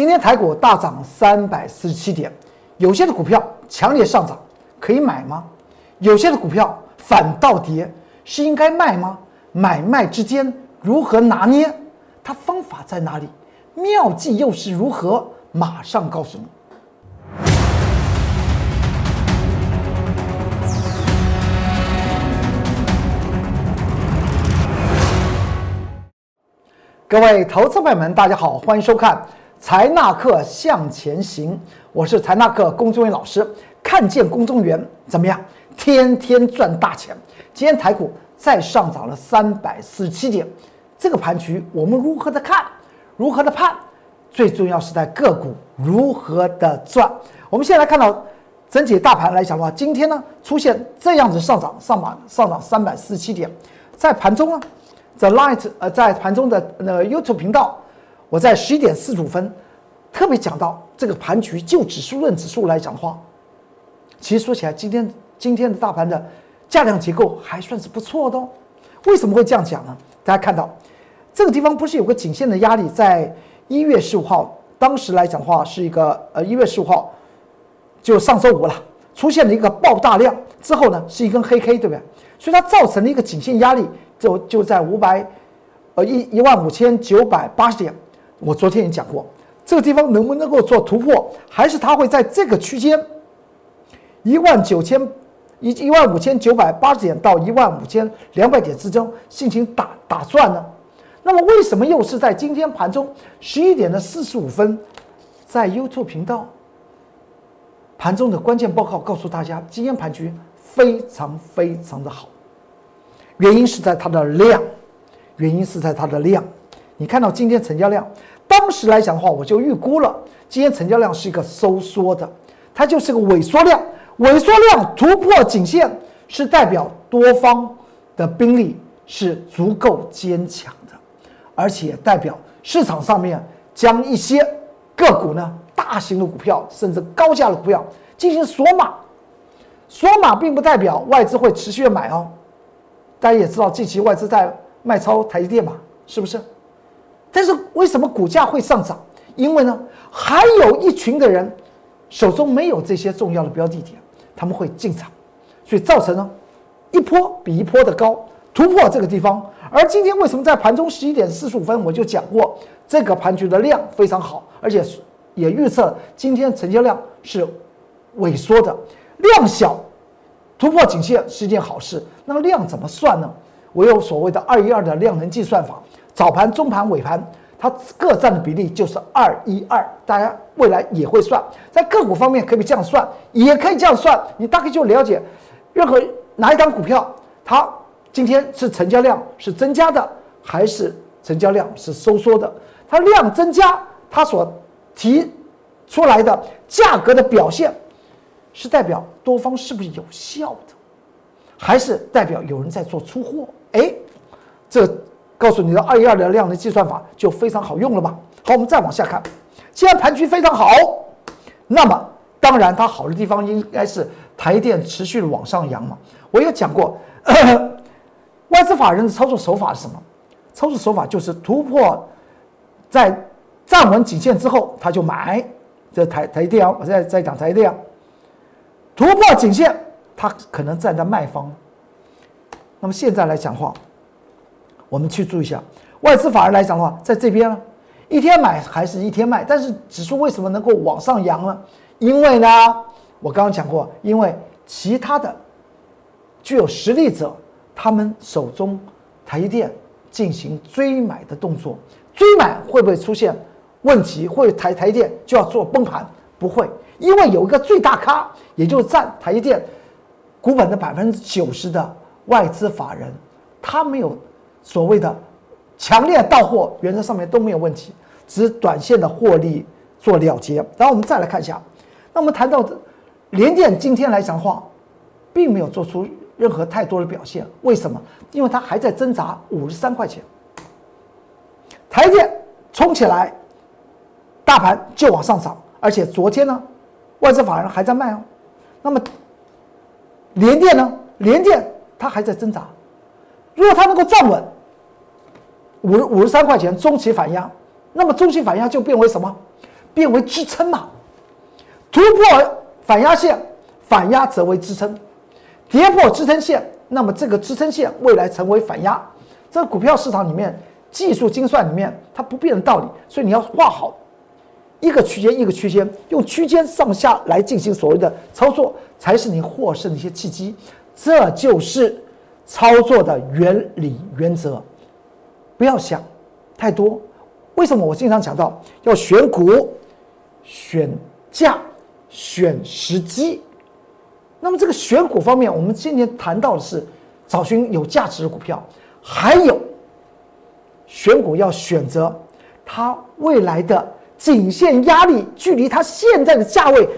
今天台股大涨三百四十七点，有些的股票强烈上涨，可以买吗？有些的股票反倒跌，是应该卖吗？买卖之间如何拿捏？它方法在哪里？妙计又是如何？马上告诉你。各位投资朋友们，大家好，欢迎收看《财纳克向前行》，我是财纳克龚中元老师。看见龚中元怎么样？天天赚大钱。今天台股再上涨了三百四十七点，这个盘局我们如何的看？如何的判？最重要是在个股如何的赚。我们现在来看到整体大盘来讲的话，今天呢出现这样子上涨，上涨上涨三百四十七点，在盘中呢。在 Light 呃，在盘中的那个 YouTube 频道，我在十一点四十五分特别讲到这个盘局，就指数论指数来讲的话，其实说起来，今天今天的大盘的价量结构还算是不错的哦。为什么会这样讲呢？大家看到这个地方不是有个颈线的压力，在一月十五号，当时来讲的话是一个呃一月十五号，就上周五了，出现了一个爆大量之后呢，是一根黑 K，对不对？所以它造成了一个颈线压力。就就在五百，呃一一万五千九百八十点，我昨天也讲过，这个地方能不能够做突破，还是它会在这个区间，一万九千一一万五千九百八十点到一万五千两百点之中进行打打转呢？那么为什么又是在今天盘中十一点的四十五分，在 YouTube 频道盘中的关键报告告诉大家，今天盘局非常非常的好。原因是在它的量，原因是在它的量。你看到今天成交量，当时来讲的话，我就预估了今天成交量是一个收缩的，它就是个萎缩量。萎缩量突破颈线，是代表多方的兵力是足够坚强的，而且代表市场上面将一些个股呢，大型的股票甚至高价的股票进行锁码。锁码并不代表外资会持续的买哦。大家也知道，近期外资在卖超台积电嘛，是不是？但是为什么股价会上涨？因为呢，还有一群的人手中没有这些重要的标的点，他们会进场，所以造成呢一波比一波的高突破这个地方。而今天为什么在盘中十一点四十五分我就讲过，这个盘局的量非常好，而且也预测今天成交量是萎缩的，量小。突破颈线是一件好事，那量怎么算呢？我有所谓的二一二的量能计算法，早盘、中盘、尾盘，它各占的比例就是二一二。大家未来也会算，在个股方面可以这样算，也可以这样算。你大概就了解，任何哪一张股票，它今天是成交量是增加的，还是成交量是收缩的？它量增加，它所提出来的价格的表现。是代表多方是不是有效的，还是代表有人在做出货？哎，这告诉你的二一二的量的计算法就非常好用了吧？好，我们再往下看，既然盘局非常好，那么当然它好的地方应该是台电持续的往上扬嘛。我也讲过，外资法人的操作手法是什么？操作手法就是突破在站稳颈线之后，他就买。这台台电啊，我在在讲台电。突破颈线，它可能站在卖方。那么现在来讲话，我们去注意一下，外资法人来讲的话，在这边呢，一天买还是一天卖？但是指数为什么能够往上扬呢？因为呢，我刚刚讲过，因为其他的具有实力者，他们手中台积电进行追买的动作，追买会不会出现问题？会台台积电就要做崩盘？不会。因为有一个最大咖，也就占台积电股本的百分之九十的外资法人，他没有所谓的强烈到货，原则上面都没有问题，只是短线的获利做了结。然后我们再来看一下，那我们谈到的联电今天来讲的话，并没有做出任何太多的表现，为什么？因为它还在挣扎五十三块钱，台电冲起来，大盘就往上涨，而且昨天呢。外资法人还在卖哦，那么联电呢？联电它还在挣扎，如果它能够站稳五五十三块钱中期反压，那么中期反压就变为什么？变为支撑嘛。突破反压线，反压则为支撑；跌破支撑线，那么这个支撑线未来成为反压。这股票市场里面技术精算里面它不变的道理，所以你要画好一个区间一个区间，用区间上下来进行所谓的操作，才是你获胜的一些契机。这就是操作的原理原则。不要想太多。为什么我经常讲到要选股、选价？选时机，那么这个选股方面，我们今天谈到的是找寻有价值的股票，还有选股要选择它未来的颈线压力距离它现在的价位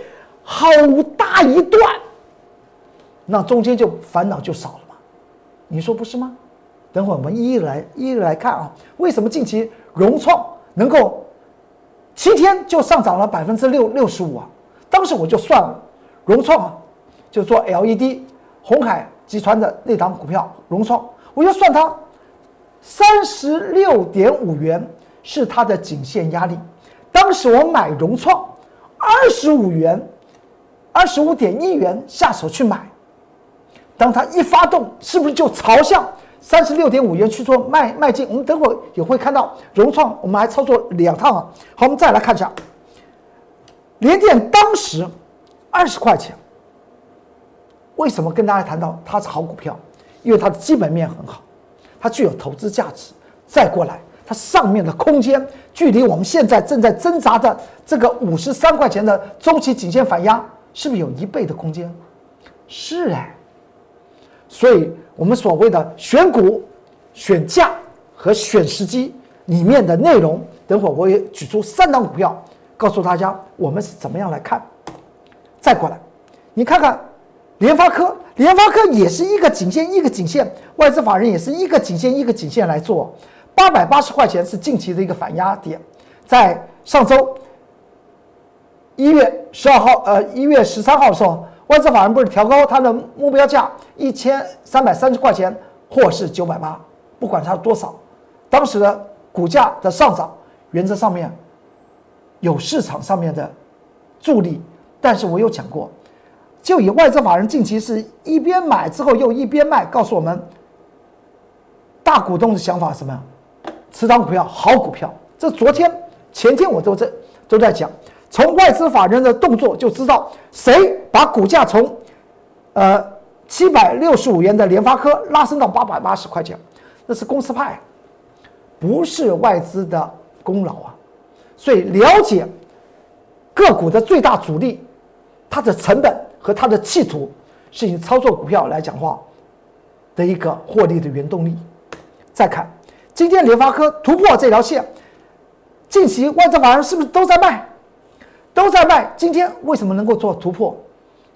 好大一段，那中间就烦恼就少了？你说不是吗？等会我们一一来一一来看啊，为什么近期融创能够七天就上涨了百分之六六十五啊？当时我就算了，融创啊，就做 LED，红海集团的那档股票融创，我就算它三十六点五元是它的颈线压力。当时我买融创二十五元，二十五点一元下手去买，当它一发动，是不是就朝向三十六点五元去做卖卖进？我们等会也会看到融创，我们还操作两趟啊。好，我们再来看一下。联电当时二十块钱，为什么跟大家谈到它是好股票？因为它的基本面很好，它具有投资价值。再过来，它上面的空间距离我们现在正在挣扎的这个五十三块钱的中期颈线反压，是不是有一倍的空间？是哎。所以我们所谓的选股、选价和选时机里面的内容，等会儿我也举出三档股票。告诉大家，我们是怎么样来看？再过来，你看看联发科，联发科也是一个颈线一个颈线，外资法人也是一个颈线一个颈线来做。八百八十块钱是近期的一个反压点，在上周一月十二号，呃，一月十三号的时候，外资法人不是调高它的目标价一千三百三十块钱，或是九百八，不管它多少，当时的股价的上涨，原则上面。有市场上面的助力，但是我有讲过，就以外资法人近期是一边买之后又一边卖，告诉我们大股东的想法是什么？持仓股票好股票，这昨天前天我都在都在讲，从外资法人的动作就知道谁把股价从呃七百六十五元的联发科拉升到八百八十块钱，那是公司派，不是外资的功劳啊。所以了解个股的最大阻力，它的成本和它的企图，是你操作股票来讲话的一个获利的原动力。再看今天联发科突破这条线，近期外资法人是不是都在卖？都在卖。今天为什么能够做突破？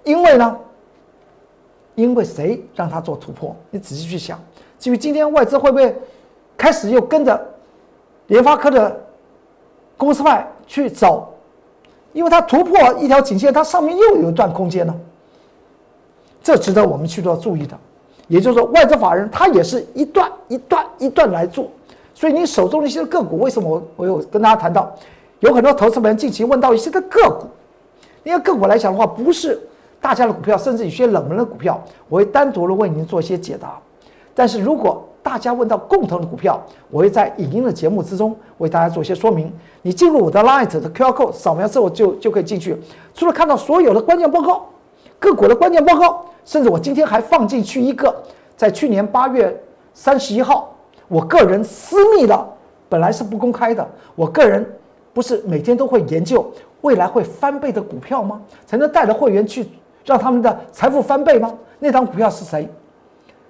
因为呢？因为谁让他做突破？你仔细去想。至于今天外资会不会开始又跟着联发科的？公司派去走，因为它突破一条颈线，它上面又有一段空间呢。这值得我们去做注意的。也就是说，外资法人他也是一段一段一段来做。所以你手中的一些个股，为什么我我有跟大家谈到，有很多投资人近期问到一些的个股，因为个股来讲的话，不是大家的股票，甚至有些冷门的股票，我会单独的为您做一些解答。但是如果大家问到共同的股票，我会在影音的节目之中为大家做一些说明。你进入我的 Light 的 QR code 扫描之后就就可以进去。除了看到所有的关键报告、个股的关键报告，甚至我今天还放进去一个，在去年八月三十一号，我个人私密的，本来是不公开的。我个人不是每天都会研究未来会翻倍的股票吗？才能带着会员去让他们的财富翻倍吗？那张股票是谁？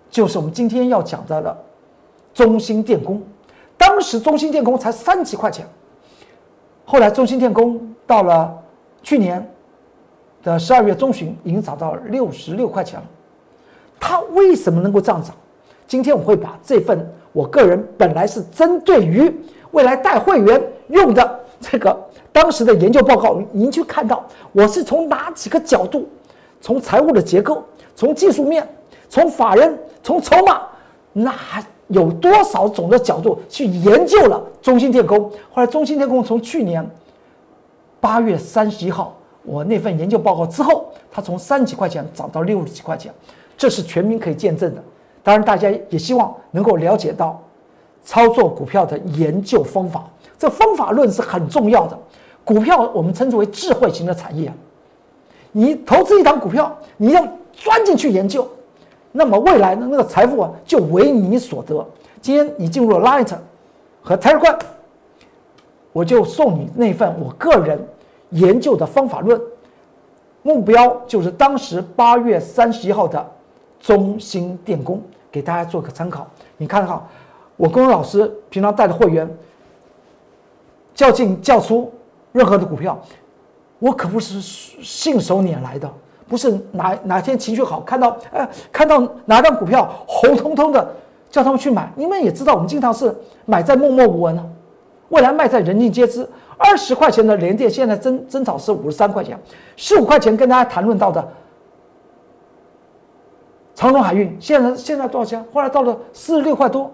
就是我们今天要讲到的。中兴电工，当时中兴电工才三几块钱，后来中兴电工到了去年的十二月中旬，已经涨到六十六块钱了。它为什么能够这样涨？今天我会把这份我个人本来是针对于未来带会员用的这个当时的研究报告，您去看到我是从哪几个角度，从财务的结构，从技术面，从法人，从筹码，那。有多少种的角度去研究了中芯电工？后来中芯电工从去年八月三十一号，我那份研究报告之后，它从三几块钱涨到六十几块钱，这是全民可以见证的。当然，大家也希望能够了解到操作股票的研究方法，这方法论是很重要的。股票我们称之为智慧型的产业，你投资一档股票，你要钻进去研究，那么未来的那个财富啊就为你所得。今天你进入了 Light 和 Telegram，我就送你那份我个人研究的方法论，目标就是当时八月三十一号的中兴电工，给大家做个参考。你看哈，我跟我老师平常带的会员较进较出。任何的股票，我可不是信手拈来的，不是哪哪天情绪好看到，哎，看到哪张股票红彤彤的，叫他们去买。你们也知道，我们经常是买在默默无闻呢，未来卖在人尽皆知。二十块钱的连电，现在增增长是五十三块钱，十五块钱跟大家谈论到的长隆海运，现在现在多少钱？后来到了四十六块多，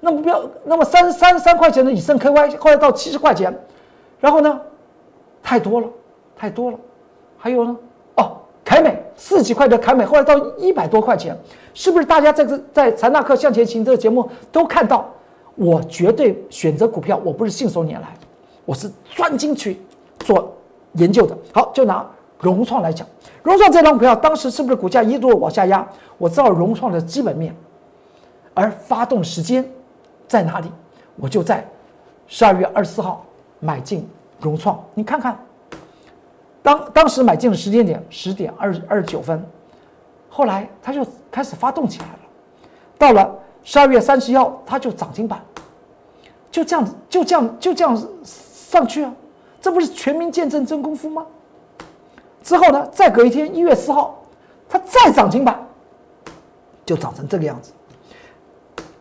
那目标，那么三三三块钱的以盛 KY，后来到七十块钱。然后呢，太多了，太多了。还有呢，哦，凯美四几块的凯美，后来到一百多块钱，是不是？大家在这在财纳克向前行这个节目都看到，我绝对选择股票，我不是信手拈来，我是专精去做研究的。好，就拿融创来讲，融创这张股票当时是不是股价一度往下压？我知道融创的基本面，而发动时间在哪里？我就在十二月二十四号。买进融创，你看看，当当时买进的时间点十点二二十九分，后来它就开始发动起来了，到了十二月三十一号，它就涨停板，就这样子，就这样，就这样上去啊，这不是全民见证真功夫吗？之后呢，再隔一天一月四号，它再涨停板，就涨成这个样子，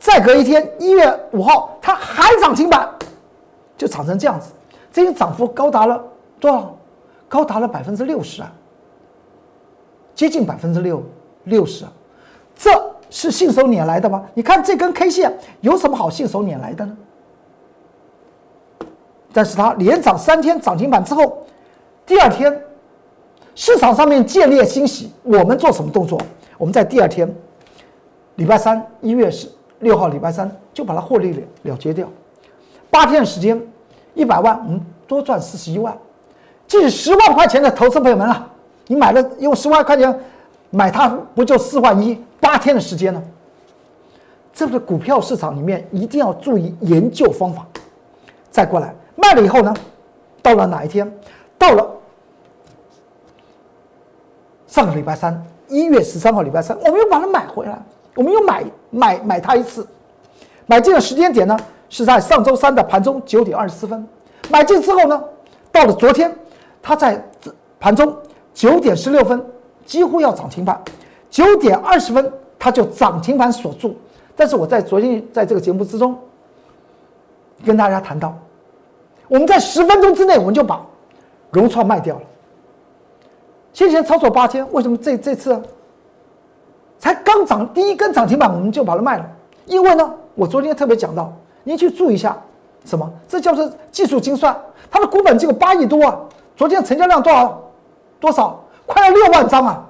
再隔一天一月五号，它还涨停板。就涨成这样子，这个涨幅高达了多少？高达了百分之六十啊，接近百分之六六十啊，这是信手拈来的吗？你看这根 K 线有什么好信手拈来的呢？但是它连涨三天涨停板之后，第二天市场上面建立欣喜，我们做什么动作？我们在第二天，礼拜三一月十六号礼拜三就把它获利了了结掉。八天的时间，一百万，我们多赚四十一万，近十万块钱的投资朋友们啊。你买了用十万块钱买它，不就四万一？八天的时间呢？这个股票市场里面一定要注意研究方法。再过来卖了以后呢，到了哪一天？到了上个礼拜三，一月十三号礼拜三，我们又把它买回来，我们又买买买它一次，买进的时间点呢？是在上周三的盘中九点二十四分买进之后呢，到了昨天，它在盘中九点十六分几乎要涨停板，九点二十分它就涨停板锁住。但是我在昨天在这个节目之中跟大家谈到，我们在十分钟之内我们就把融创卖掉了。先前操作八天，为什么这这次才刚涨第一根涨停板我们就把它卖了？因为呢，我昨天特别讲到。您去注意一下，什么？这叫做技术精算。它的股本只有八亿多啊，昨天成交量多少？多少？快要六万张啊！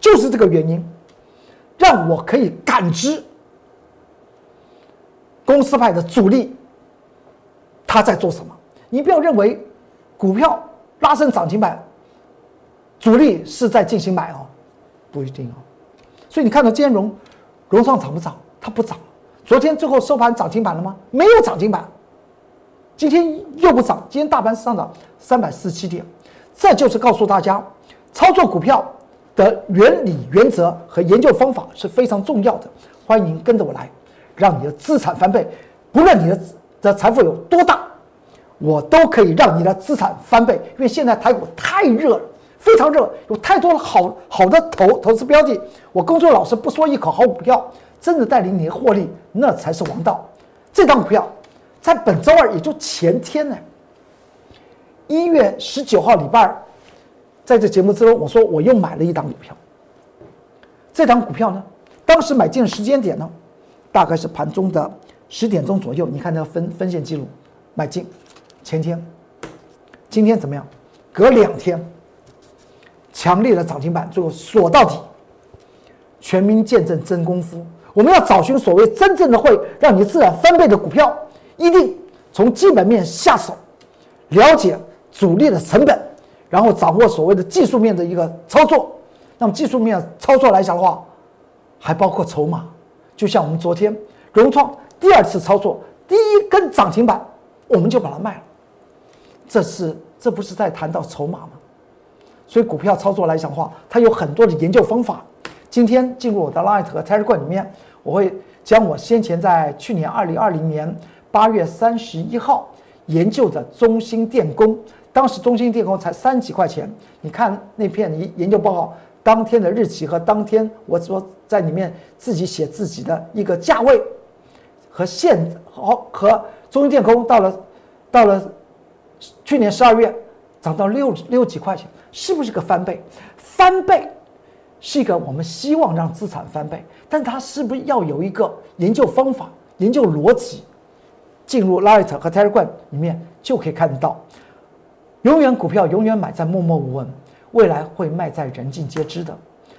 就是这个原因，让我可以感知公司派的主力他在做什么。你不要认为股票拉升涨停板，主力是在进行买哦，不一定哦。所以你看到兼容融创涨不涨？它不涨。昨天最后收盘涨停板了吗？没有涨停板。今天又不涨，今天大盘上涨三百四十七点。这就是告诉大家，操作股票的原理、原则和研究方法是非常重要的。欢迎跟着我来，让你的资产翻倍。不论你的的财富有多大，我都可以让你的资产翻倍。因为现在台股太热了，非常热，有太多的好好的投投资标的。我工作老师不说一口好股票。真的带领你获利，那才是王道。这张股票在本周二，也就前天呢，一月十九号礼拜二，在这节目之中，我说我又买了一档股票。这档股票呢，当时买进的时间点呢，大概是盘中的十点钟左右。你看那个分分线记录，买进前天今天怎么样？隔两天，强烈的涨停板，最后锁到底。全民见证真功夫，我们要找寻所谓真正的会让你自然翻倍的股票，一定从基本面下手，了解主力的成本，然后掌握所谓的技术面的一个操作。那么技术面操作来讲的话，还包括筹码。就像我们昨天融创第二次操作，第一根涨停板，我们就把它卖了。这是这不是在谈到筹码吗？所以股票操作来讲的话，它有很多的研究方法。今天进入我的 Light 和 Telegram 里面，我会将我先前在去年二零二零年八月三十一号研究的中芯电工，当时中芯电工才三几块钱。你看那篇研研究报告，当天的日期和当天我说在里面自己写自己的一个价位，和现好和中芯电工到了到了去年十二月涨到六六几块钱，是不是个翻倍？翻倍。是一个我们希望让资产翻倍，但它是不是要有一个研究方法、研究逻辑？进入 Light 和 Telegram 里面就可以看得到，永远股票永远买在默默无闻，未来会卖在人尽皆知的。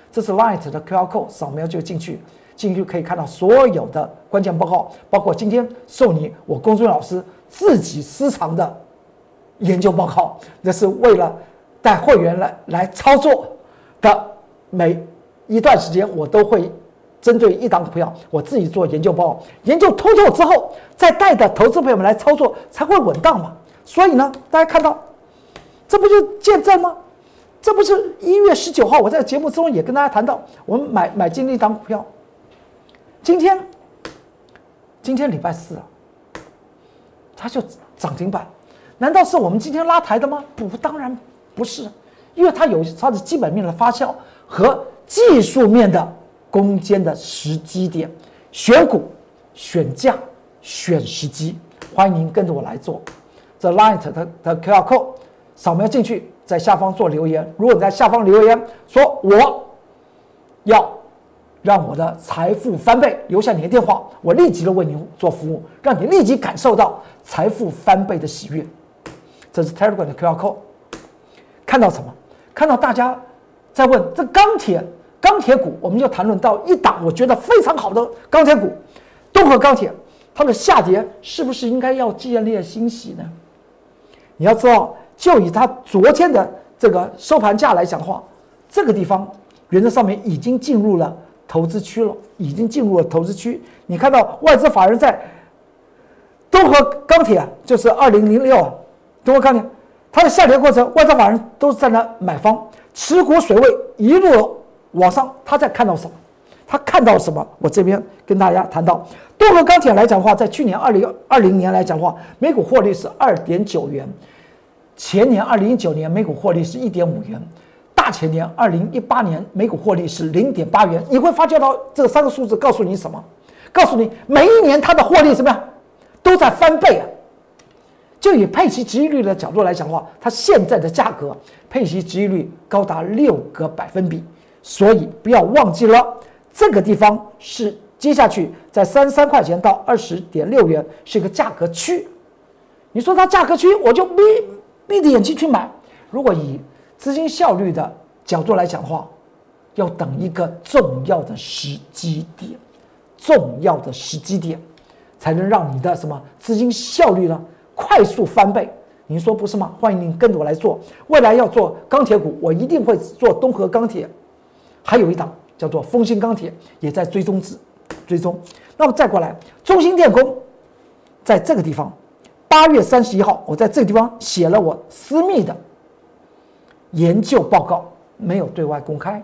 这是 Light 的 QR code，扫描就进去，进去可以看到所有的关键报告，包括今天送你我公孙老师自己私藏的研究报告，那是为了带会员来来操作的。每一段时间，我都会针对一档股票，我自己做研究报告，研究通透之后，再带着投资朋友们来操作，才会稳当嘛。所以呢，大家看到，这不就见证吗？这不是一月十九号，我在节目之中也跟大家谈到，我们买买进了一档股票。今天，今天礼拜四啊，它就涨停板，难道是我们今天拉抬的吗？不，当然不是，因为它有它的基本面的发酵。和技术面的攻坚的时机点，选股、选价、选时机，欢迎您跟着我来做。这 Light 的的 QR code 扫描进去，在下方做留言。如果你在下方留言说我要让我的财富翻倍，留下你的电话，我立即的为您做服务，让你立即感受到财富翻倍的喜悦。这是 Telegram 的 QR code，看到什么？看到大家。在问这钢铁钢铁股，我们就谈论到一档我觉得非常好的钢铁股，东河钢铁，它的下跌是不是应该要建立欣喜呢？你要知道，就以它昨天的这个收盘价来讲的话，这个地方原则上面已经进入了投资区了，已经进入了投资区。你看到外资法人在东河钢铁，就是二零零六东河钢铁，它的下跌过程，外资法人都是在那买方。持股水位一路往上，他在看到什么？他看到什么？我这边跟大家谈到，东河钢铁来讲的话，在去年二零二零年来讲的话，每股获利是二点九元，前年二零一九年每股获利是一点五元，大前年二零一八年每股获利是零点八元。你会发觉到这三个数字告诉你什么？告诉你每一年它的获利怎么样，都在翻倍啊！就以配息值益率的角度来讲的话，它现在的价格配息值益率高达六个百分比，所以不要忘记了这个地方是接下去在三三块钱到二十点六元是一个价格区。你说它价格区，我就闭闭着眼睛去买。如果以资金效率的角度来讲的话，要等一个重要的时机点，重要的时机点，才能让你的什么资金效率呢？快速翻倍，您说不是吗？欢迎您跟着我来做。未来要做钢铁股，我一定会做东河钢铁，还有一档叫做丰兴钢铁，也在追踪之追踪。那么再过来，中兴电工，在这个地方，八月三十一号，我在这个地方写了我私密的研究报告，没有对外公开。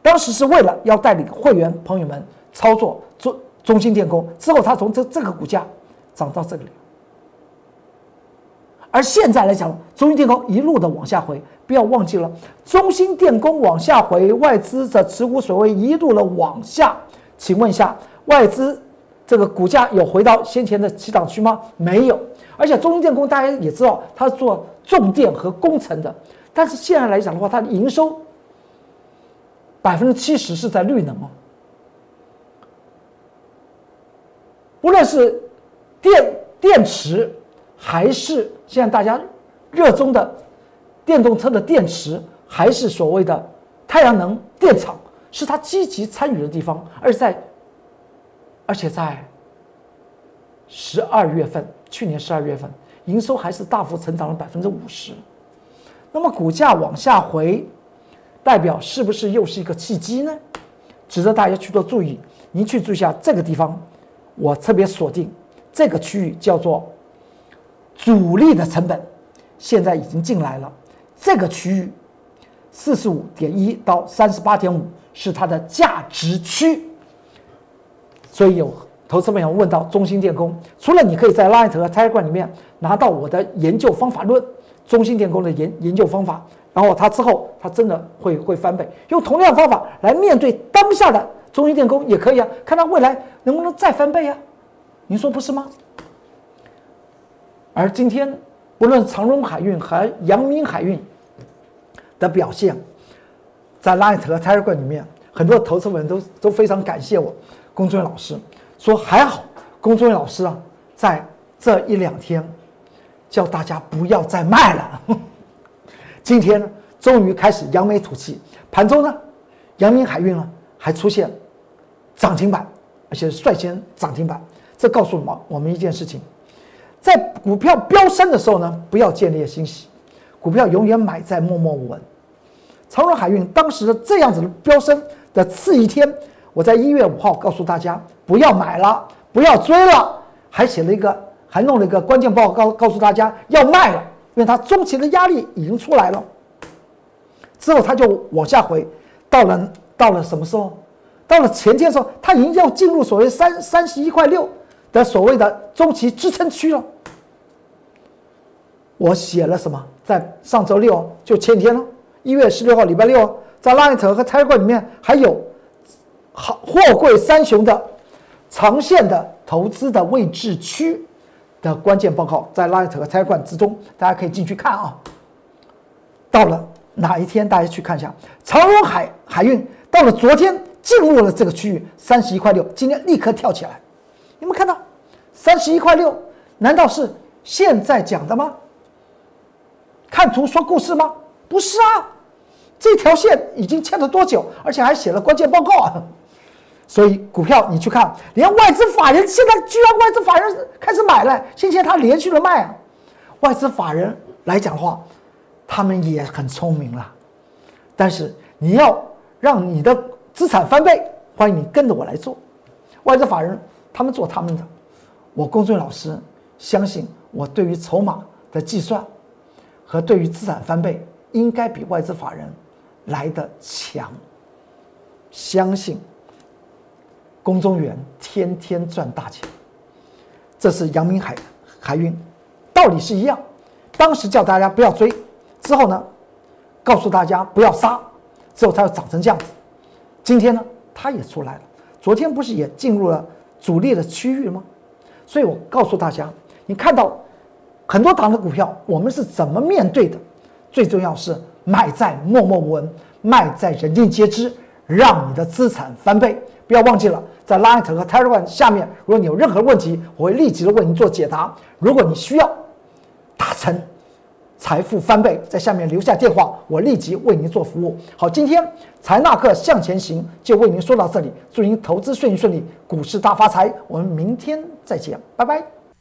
当时是为了要带领会员朋友们操作中中兴电工，之后它从这这个股价涨到这里。而现在来讲，中芯电工一路的往下回，不要忘记了，中芯电工往下回，外资的持股水位一路的往下。请问一下，外资这个股价有回到先前的起涨区吗？没有。而且中芯电工大家也知道，它是做重电和工程的，但是现在来讲的话，它的营收百分之七十是在绿能哦，不论是电电池。还是现在大家热衷的电动车的电池，还是所谓的太阳能电厂，是他积极参与的地方。而在，而且在十二月份，去年十二月份，营收还是大幅成长了百分之五十。那么股价往下回，代表是不是又是一个契机呢？值得大家去做注意。您去注意一下这个地方，我特别锁定这个区域叫做主力的成本，现在已经进来了。这个区域四十五点一到三十八点五是它的价值区。所以有投资朋友问到中兴电工，除了你可以在 Light 和 Telegram 里面拿到我的研究方法论，中兴电工的研研究方法，然后它之后它真的会会翻倍，用同样方法来面对当下的。中兴电工也可以啊，看它未来能不能再翻倍啊？您说不是吗？而今天，不论长荣海运和阳明海运的表现，在 Light 和 t e r g r a 里面，很多投资人都都非常感谢我龚忠元老师，说还好龚忠元老师啊，在这一两天叫大家不要再卖了。今天呢，终于开始扬眉吐气，盘中呢，阳明海运呢还出现。涨停板，而且率先涨停板，这告诉我们我们一件事情：在股票飙升的时候呢，不要建立欣喜，股票永远买在默默无闻。长荣海运当时的这样子的飙升的次一天，我在一月五号告诉大家不要买了，不要追了，还写了一个，还弄了一个关键报告告诉大家要卖了，因为它中期的压力已经出来了。之后它就往下回，到了到了什么时候？到了前天的时候，它已经要进入所谓三三十一块六的所谓的中期支撑区了。我写了什么？在上周六，就前天了，一月十六号礼拜六，在 Light 和拆冠里面还有好货柜三雄的长线的投资的位置区的关键报告，在 Light 和拆冠之中，大家可以进去看啊。到了哪一天，大家去看一下长荣海海运，到了昨天。进入了这个区域，三十一块六，今天立刻跳起来。有没有看到三十一块六？难道是现在讲的吗？看图说故事吗？不是啊，这条线已经牵了多久？而且还写了关键报告啊。所以股票你去看，连外资法人现在居然外资法人开始买了，先前他连续的卖啊。外资法人来讲的话，他们也很聪明了，但是你要让你的。资产翻倍，欢迎你跟着我来做。外资法人他们做他们的，我公孙老师相信我对于筹码的计算和对于资产翻倍，应该比外资法人来的强。相信公中元天天赚大钱，这是阳明海海运，道理是一样。当时叫大家不要追，之后呢，告诉大家不要杀，之后它又涨成这样子。今天呢，它也出来了。昨天不是也进入了主力的区域吗？所以我告诉大家，你看到很多档的股票，我们是怎么面对的？最重要是买在默默无闻，卖在人尽皆知，让你的资产翻倍。不要忘记了，在 Light 和 Telegram 下面，如果你有任何问题，我会立即的为您做解答。如果你需要达成。财富翻倍，在下面留下电话，我立即为您做服务。好，今天财纳克向前行就为您说到这里，祝您投资顺利顺利，股市大发财。我们明天再见，拜拜。